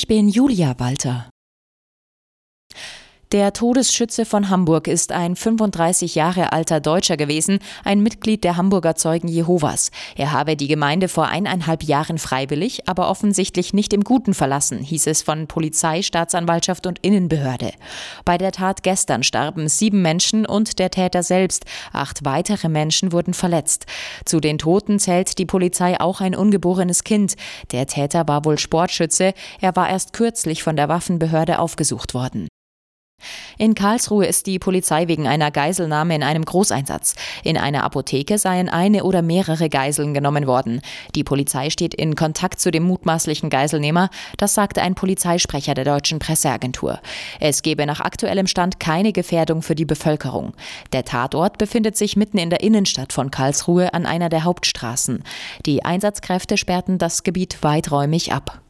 Ich bin Julia Walter. Der Todesschütze von Hamburg ist ein 35 Jahre alter Deutscher gewesen, ein Mitglied der Hamburger Zeugen Jehovas. Er habe die Gemeinde vor eineinhalb Jahren freiwillig, aber offensichtlich nicht im Guten verlassen, hieß es von Polizei, Staatsanwaltschaft und Innenbehörde. Bei der Tat gestern starben sieben Menschen und der Täter selbst. Acht weitere Menschen wurden verletzt. Zu den Toten zählt die Polizei auch ein ungeborenes Kind. Der Täter war wohl Sportschütze. Er war erst kürzlich von der Waffenbehörde aufgesucht worden. In Karlsruhe ist die Polizei wegen einer Geiselnahme in einem Großeinsatz. In einer Apotheke seien eine oder mehrere Geiseln genommen worden. Die Polizei steht in Kontakt zu dem mutmaßlichen Geiselnehmer, das sagte ein Polizeisprecher der deutschen Presseagentur. Es gebe nach aktuellem Stand keine Gefährdung für die Bevölkerung. Der Tatort befindet sich mitten in der Innenstadt von Karlsruhe an einer der Hauptstraßen. Die Einsatzkräfte sperrten das Gebiet weiträumig ab.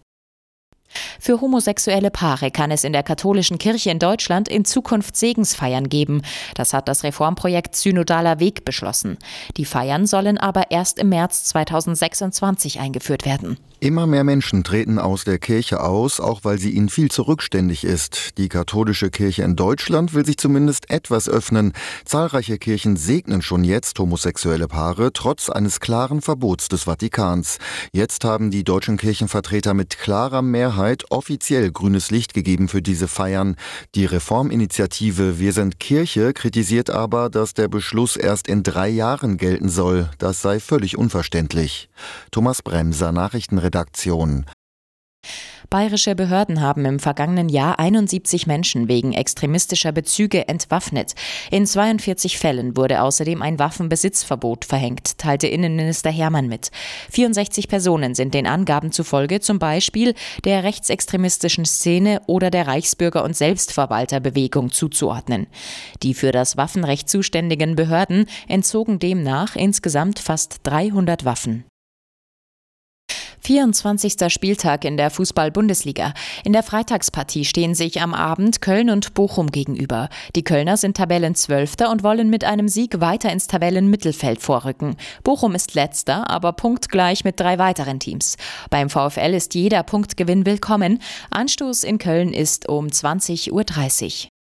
Für homosexuelle Paare kann es in der katholischen Kirche in Deutschland in Zukunft Segensfeiern geben. Das hat das Reformprojekt Synodaler Weg beschlossen. Die Feiern sollen aber erst im März 2026 eingeführt werden. Immer mehr Menschen treten aus der Kirche aus, auch weil sie ihnen viel zurückständig ist. Die katholische Kirche in Deutschland will sich zumindest etwas öffnen. Zahlreiche Kirchen segnen schon jetzt homosexuelle Paare, trotz eines klaren Verbots des Vatikans. Jetzt haben die deutschen Kirchenvertreter mit klarer Mehrheit offiziell grünes Licht gegeben für diese Feiern. Die Reforminitiative Wir sind Kirche kritisiert aber, dass der Beschluss erst in drei Jahren gelten soll. Das sei völlig unverständlich. Thomas Bremser, Nachrichtenredakteur Redaktion. Bayerische Behörden haben im vergangenen Jahr 71 Menschen wegen extremistischer Bezüge entwaffnet. In 42 Fällen wurde außerdem ein Waffenbesitzverbot verhängt, teilte Innenminister Hermann mit. 64 Personen sind den Angaben zufolge zum Beispiel der rechtsextremistischen Szene oder der Reichsbürger- und Selbstverwalterbewegung zuzuordnen. Die für das Waffenrecht zuständigen Behörden entzogen demnach insgesamt fast 300 Waffen. 24. Spieltag in der Fußball-Bundesliga. In der Freitagspartie stehen sich am Abend Köln und Bochum gegenüber. Die Kölner sind Tabellenzwölfter und wollen mit einem Sieg weiter ins Tabellenmittelfeld vorrücken. Bochum ist letzter, aber punktgleich mit drei weiteren Teams. Beim VfL ist jeder Punktgewinn willkommen. Anstoß in Köln ist um 20.30 Uhr.